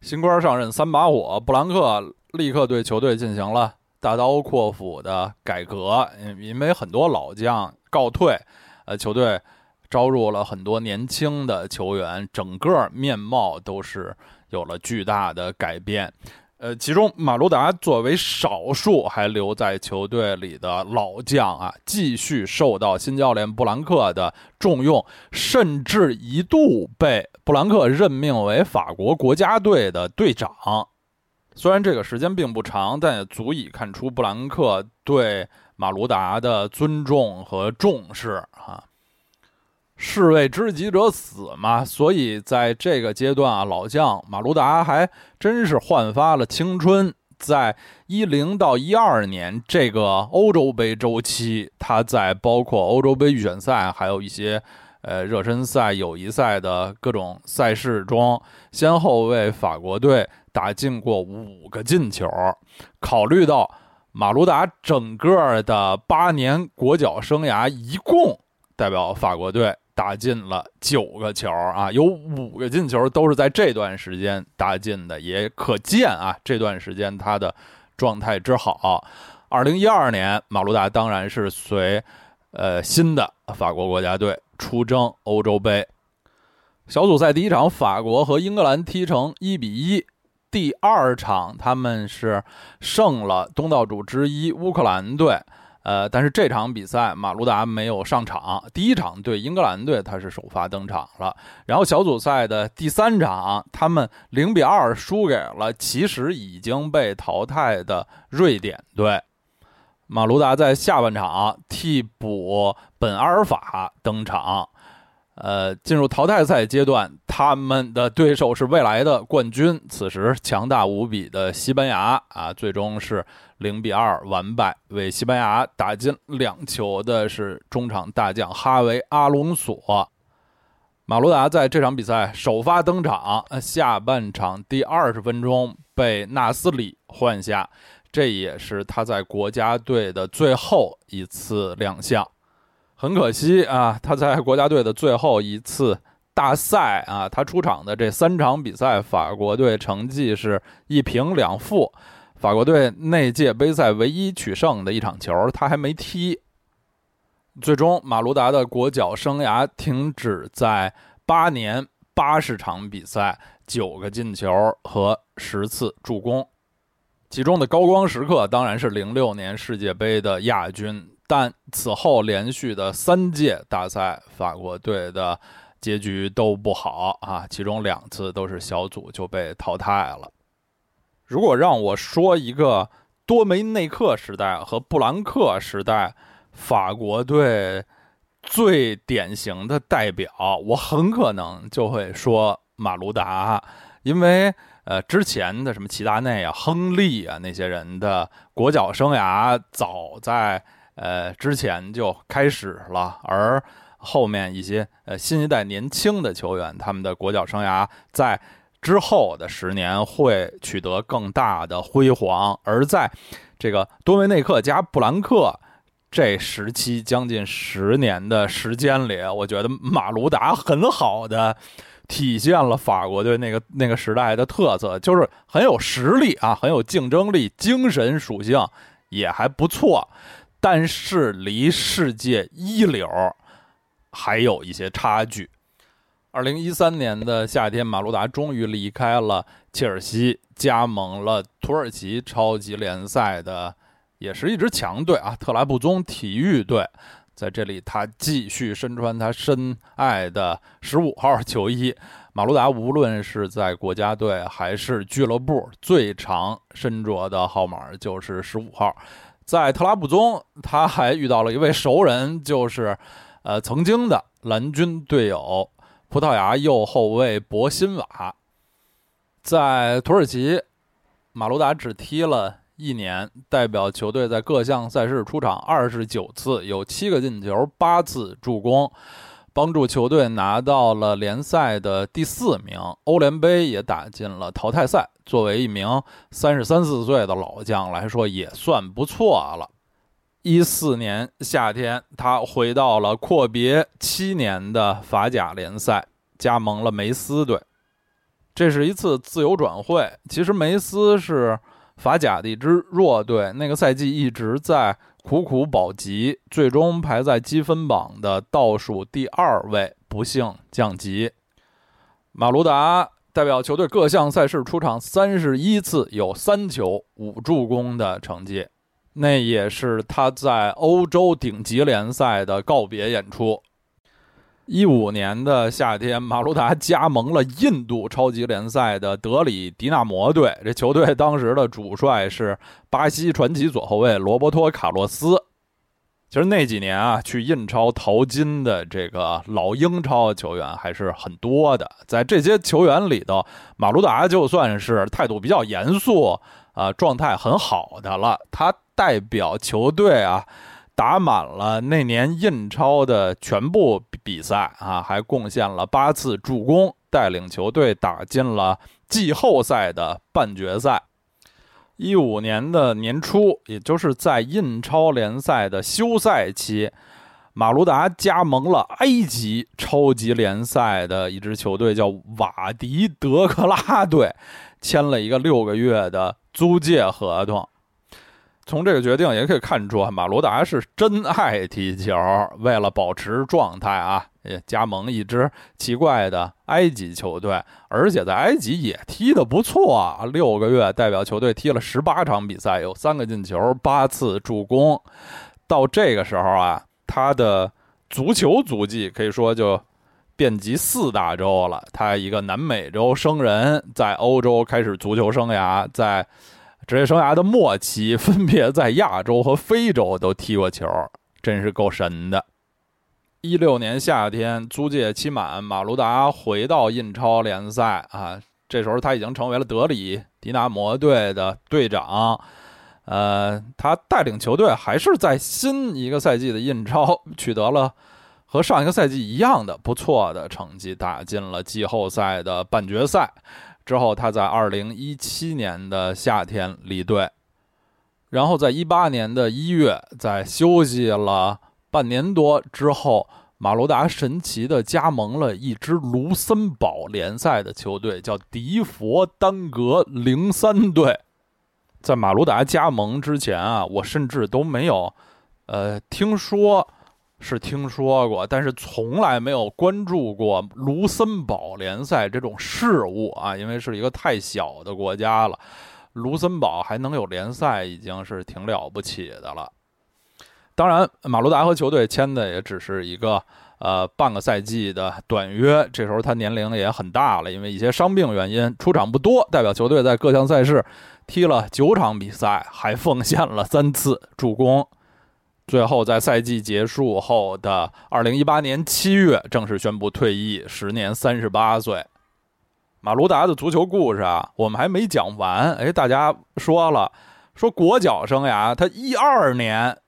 新官上任三把火，布兰克立刻对球队进行了大刀阔斧的改革，因为很多老将告退，呃，球队。招入了很多年轻的球员，整个面貌都是有了巨大的改变。呃，其中马卢达作为少数还留在球队里的老将啊，继续受到新教练布兰克的重用，甚至一度被布兰克任命为法国国家队的队长。虽然这个时间并不长，但也足以看出布兰克对马卢达的尊重和重视啊。士为知己者死嘛，所以在这个阶段啊，老将马卢达还真是焕发了青春。在一零到一二年这个欧洲杯周期，他在包括欧洲杯预选赛，还有一些呃热身赛、友谊赛的各种赛事中，先后为法国队打进过五个进球。考虑到马卢达整个的八年国脚生涯，一共代表法国队。打进了九个球啊，有五个进球都是在这段时间打进的，也可见啊这段时间他的状态之好。二零一二年，马卢达当然是随呃新的法国国家队出征欧洲杯小组赛第一场，法国和英格兰踢成一比一，第二场他们是胜了东道主之一乌克兰队。呃，但是这场比赛马卢达没有上场。第一场对英格兰队，他是首发登场了。然后小组赛的第三场，他们零比二输给了其实已经被淘汰的瑞典队。马卢达在下半场替补本阿尔法登场。呃，进入淘汰赛阶段，他们的对手是未来的冠军，此时强大无比的西班牙啊，最终是零比二完败。为西班牙打进两球的是中场大将哈维·阿隆索。马卢达在这场比赛首发登场，下半场第二十分钟被纳斯里换下，这也是他在国家队的最后一次亮相。很可惜啊，他在国家队的最后一次大赛啊，他出场的这三场比赛，法国队成绩是一平两负。法国队那届杯赛唯一取胜的一场球，他还没踢。最终，马卢达的国脚生涯停止在八年八十场比赛、九个进球和十次助攻。其中的高光时刻当然是零六年世界杯的亚军，但此后连续的三届大赛，法国队的结局都不好啊，其中两次都是小组就被淘汰了。如果让我说一个多梅内克时代和布兰克时代法国队最典型的代表，我很可能就会说马卢达，因为。呃，之前的什么齐达内啊、亨利啊那些人的国脚生涯，早在呃之前就开始了，而后面一些呃新一代年轻的球员，他们的国脚生涯在之后的十年会取得更大的辉煌。而在这个多维内克加布兰克这时期将近十年的时间里，我觉得马卢达很好的。体现了法国队那个那个时代的特色，就是很有实力啊，很有竞争力，精神属性也还不错，但是离世界一流还有一些差距。二零一三年的夏天，马卢达终于离开了切尔西，加盟了土耳其超级联赛的，也是一支强队啊，特拉布宗体育队。在这里，他继续身穿他深爱的十五号球衣。马卢达无论是在国家队还是俱乐部，最常身着的号码就是十五号。在特拉布宗，他还遇到了一位熟人，就是呃曾经的蓝军队友葡萄牙右后卫博辛瓦。在土耳其，马卢达只踢了。一年代表球队在各项赛事出场二十九次，有七个进球，八次助攻，帮助球队拿到了联赛的第四名，欧联杯也打进了淘汰赛。作为一名三十三四岁的老将来说，也算不错了。一四年夏天，他回到了阔别七年的法甲联赛，加盟了梅斯队。这是一次自由转会。其实梅斯是。法甲的一支弱队，那个赛季一直在苦苦保级，最终排在积分榜的倒数第二位，不幸降级。马卢达代表球队各项赛事出场三十一次，有三球五助攻的成绩，那也是他在欧洲顶级联赛的告别演出。一五年的夏天，马卢达加盟了印度超级联赛的德里迪纳摩队。这球队当时的主帅是巴西传奇左后卫罗伯托·卡洛斯。其实那几年啊，去印超淘金的这个老英超球员还是很多的。在这些球员里头，马卢达就算是态度比较严肃啊，状态很好的了。他代表球队啊。打满了那年印超的全部比赛啊，还贡献了八次助攻，带领球队打进了季后赛的半决赛。一五年的年初，也就是在印超联赛的休赛期，马卢达加盟了埃及超级联赛的一支球队，叫瓦迪德克拉队，签了一个六个月的租借合同。从这个决定也可以看出，马罗达是真爱踢球。为了保持状态啊，也加盟一支奇怪的埃及球队，而且在埃及也踢得不错啊。六个月代表球队踢了十八场比赛，有三个进球，八次助攻。到这个时候啊，他的足球足迹可以说就遍及四大洲了。他一个南美洲生人，在欧洲开始足球生涯，在。职业生涯的末期，分别在亚洲和非洲都踢过球，真是够神的。一六年夏天租借期满，马卢达回到印超联赛啊，这时候他已经成为了德里迪纳摩队的队长。呃，他带领球队还是在新一个赛季的印超取得了和上一个赛季一样的不错的成绩，打进了季后赛的半决赛。之后，他在二零一七年的夏天离队，然后在一八年的一月，在休息了半年多之后，马卢达神奇的加盟了一支卢森堡联赛的球队，叫迪佛丹格零三队。在马卢达加盟之前啊，我甚至都没有，呃，听说。是听说过，但是从来没有关注过卢森堡联赛这种事物啊，因为是一个太小的国家了。卢森堡还能有联赛，已经是挺了不起的了。当然，马卢达和球队签的也只是一个呃半个赛季的短约，这时候他年龄也很大了，因为一些伤病原因出场不多。代表球队在各项赛事踢了九场比赛，还奉献了三次助攻。最后在赛季结束后的二零一八年七月正式宣布退役，时年三十八岁。马卢达的足球故事啊，我们还没讲完。哎，大家说了，说国脚生涯，他一二年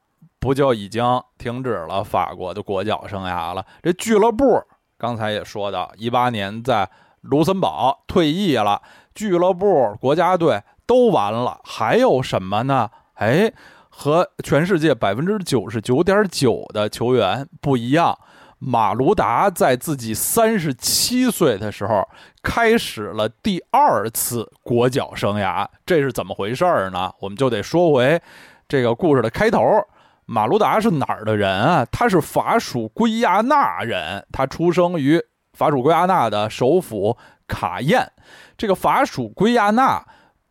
不就已经停止了法国的国脚生涯了？这俱乐部刚才也说到，一八年在卢森堡退役了，俱乐部、国家队都完了，还有什么呢？哎，和全世界百分之九十九点九的球员不一样。马卢达在自己三十七岁的时候开始了第二次国脚生涯，这是怎么回事儿呢？我们就得说回这个故事的开头。马卢达是哪儿的人啊？他是法属圭亚那人，他出生于法属圭亚那的首府卡宴。这个法属圭亚那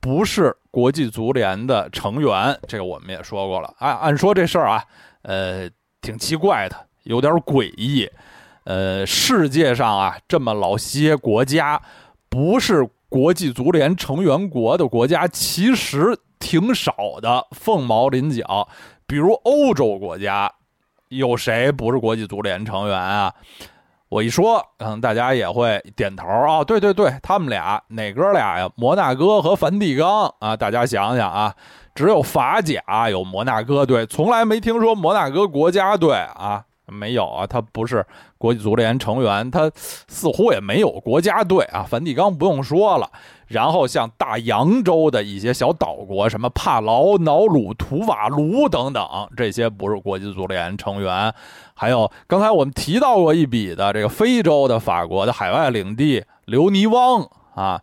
不是国际足联的成员，这个我们也说过了。按按说这事儿啊，呃，挺奇怪的。有点诡异，呃，世界上啊这么老些国家，不是国际足联成员国的国家，其实挺少的，凤毛麟角。比如欧洲国家，有谁不是国际足联成员啊？我一说，可能大家也会点头啊。对对对，他们俩哪哥俩呀？摩纳哥和梵蒂冈啊！大家想想啊，只有法甲有摩纳哥队，从来没听说摩纳哥国家队啊。没有啊，他不是国际足联成员，他似乎也没有国家队啊。梵蒂冈不用说了，然后像大洋洲的一些小岛国，什么帕劳、瑙鲁、图瓦卢等等，这些不是国际足联成员。还有刚才我们提到过一笔的这个非洲的法国的海外领地留尼汪啊，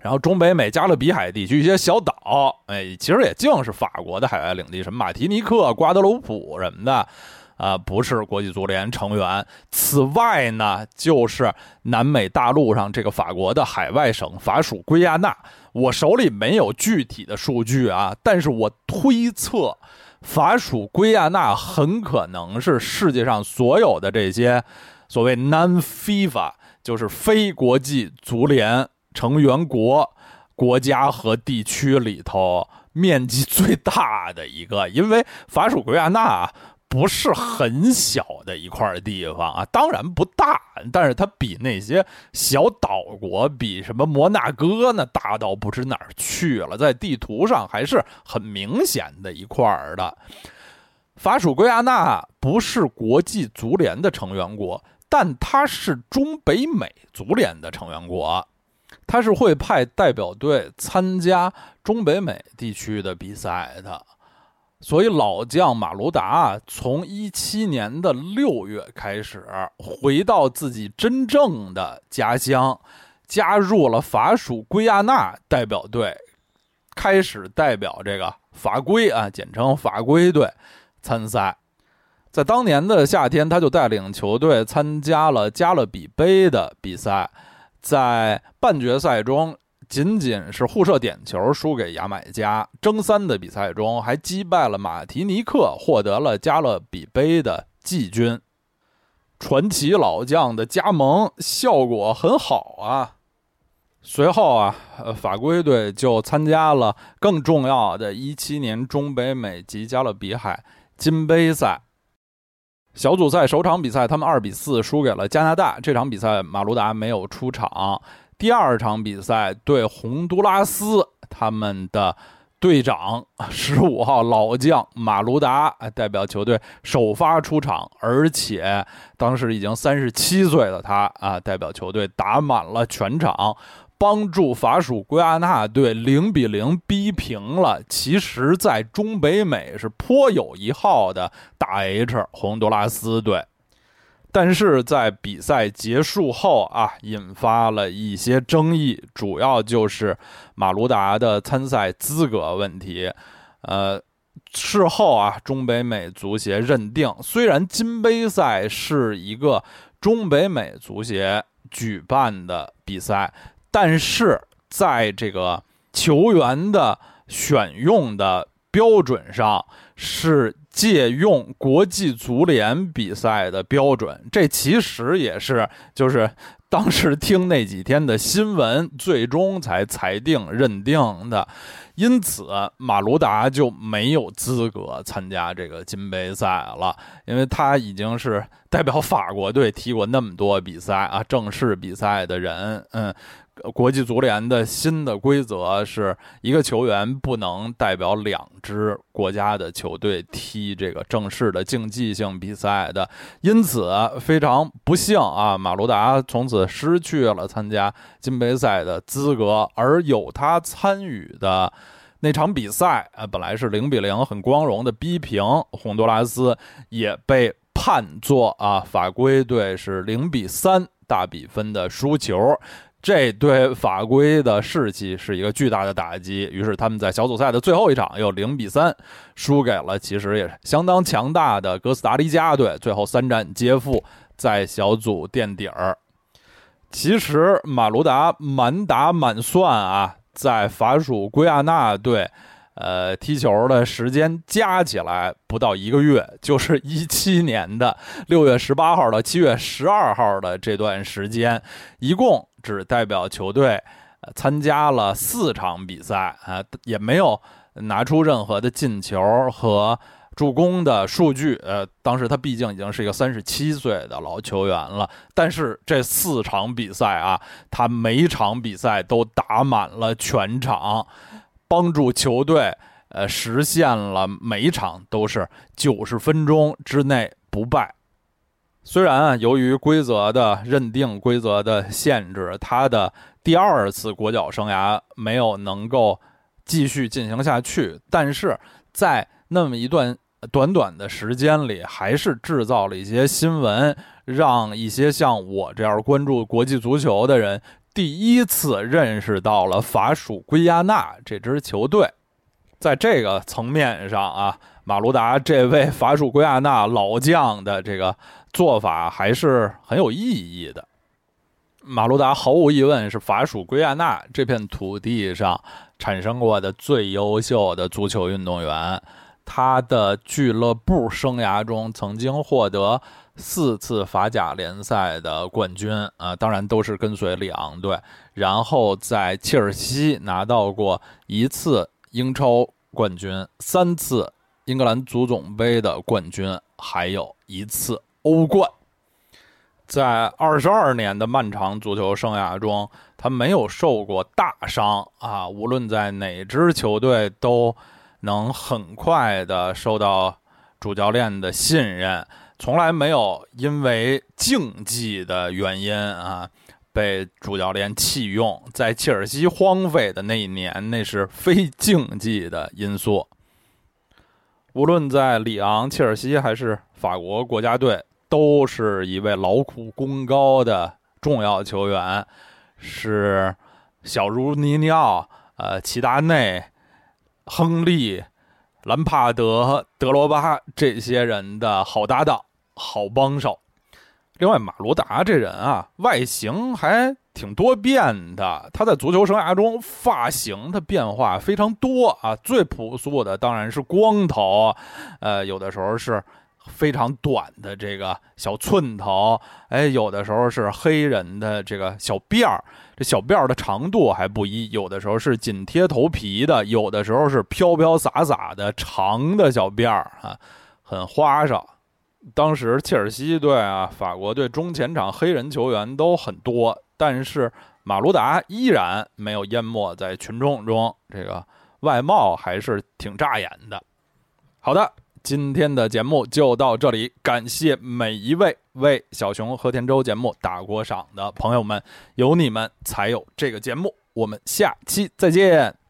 然后中北美加勒比海地区一些小岛，哎，其实也净是法国的海外领地，什么马提尼克、瓜德鲁普什么的。啊，不是国际足联成员。此外呢，就是南美大陆上这个法国的海外省法属圭亚那。我手里没有具体的数据啊，但是我推测，法属圭亚那很可能是世界上所有的这些所谓 non-FIFA，就是非国际足联成员国国家和地区里头面积最大的一个，因为法属圭亚那。不是很小的一块地方啊，当然不大，但是它比那些小岛国，比什么摩纳哥呢大到不知哪儿去了，在地图上还是很明显的一块的。法属圭亚那不是国际足联的成员国，但它是中北美足联的成员国，它是会派代表队参加中北美地区的比赛的。所以老将马卢达从一七年的六月开始回到自己真正的家乡，加入了法属圭亚那代表队，开始代表这个法规啊，简称法规队参赛。在当年的夏天，他就带领球队参加了加勒比杯的比赛，在半决赛中。仅仅是互射点球输给牙买加，争三的比赛中还击败了马提尼克，获得了加勒比杯的季军。传奇老将的加盟效果很好啊！随后啊，法规队就参加了更重要的一七年中北美及加勒比海金杯赛小组赛首场比赛，他们二比四输给了加拿大。这场比赛马卢达没有出场。第二场比赛对洪都拉斯，他们的队长十五号老将马卢达代表球队首发出场，而且当时已经三十七岁的他啊，代表球队打满了全场，帮助法属圭亚那队零比零逼平了。其实，在中北美是颇有一号的大 H 洪都拉斯队。但是在比赛结束后啊，引发了一些争议，主要就是马卢达的参赛资格问题。呃，事后啊，中北美足协认定，虽然金杯赛是一个中北美足协举办的比赛，但是在这个球员的选用的标准上是借用国际足联比赛的标准，这其实也是就是当时听那几天的新闻，最终才裁定认定的。因此，马卢达就没有资格参加这个金杯赛了，因为他已经是代表法国队踢过那么多比赛啊，正式比赛的人，嗯。国际足联的新的规则是一个球员不能代表两支国家的球队踢这个正式的竞技性比赛的，因此非常不幸啊，马卢达从此失去了参加金杯赛的资格，而有他参与的那场比赛啊，本来是零比零很光荣的逼平洪都拉斯，也被判作啊法规队是零比三大比分的输球。这对法规的士气是一个巨大的打击，于是他们在小组赛的最后一场又零比三输给了其实也相当强大的哥斯达黎加队，最后三战皆负，在小组垫底儿。其实马卢达满打满算啊，在法属圭亚那队。呃，踢球的时间加起来不到一个月，就是一七年的 六月十八号到七月十二号的这段时间，一共只代表球队参加了四场比赛啊，也没有拿出任何的进球和助攻的数据。呃，当时他毕竟已经是一个三十七岁的老球员了，但是这四场比赛啊，他每场比赛都打满了全场。帮助球队，呃，实现了每一场都是九十分钟之内不败。虽然啊，由于规则的认定、规则的限制，他的第二次国脚生涯没有能够继续进行下去，但是在那么一段短短的时间里，还是制造了一些新闻，让一些像我这样关注国际足球的人。第一次认识到了法属圭亚那这支球队，在这个层面上啊，马卢达这位法属圭亚那老将的这个做法还是很有意义的。马卢达毫无疑问是法属圭亚那这片土地上产生过的最优秀的足球运动员，他的俱乐部生涯中曾经获得。四次法甲联赛的冠军啊，当然都是跟随里昂队。然后在切尔西拿到过一次英超冠军，三次英格兰足总杯的冠军，还有一次欧冠。在二十二年的漫长足球生涯中，他没有受过大伤啊，无论在哪支球队都能很快的受到主教练的信任。从来没有因为竞技的原因啊被主教练弃用，在切尔西荒废的那一年，那是非竞技的因素。无论在里昂、切尔西还是法国国家队，都是一位劳苦功高的重要球员，是小如尼尼奥、呃齐达内、亨利。兰帕德、德罗巴这些人的好搭档、好帮手。另外，马罗达这人啊，外形还挺多变的。他在足球生涯中发型的变化非常多啊。最朴素的当然是光头，呃，有的时候是非常短的这个小寸头，哎，有的时候是黑人的这个小辫儿。这小辫儿的长度还不一，有的时候是紧贴头皮的，有的时候是飘飘洒洒的长的小辫儿啊，很花哨。当时切尔西队啊，法国队中前场黑人球员都很多，但是马卢达依然没有淹没在群众中，这个外貌还是挺扎眼的。好的。今天的节目就到这里，感谢每一位为小熊和田周节目打过赏的朋友们，有你们才有这个节目。我们下期再见。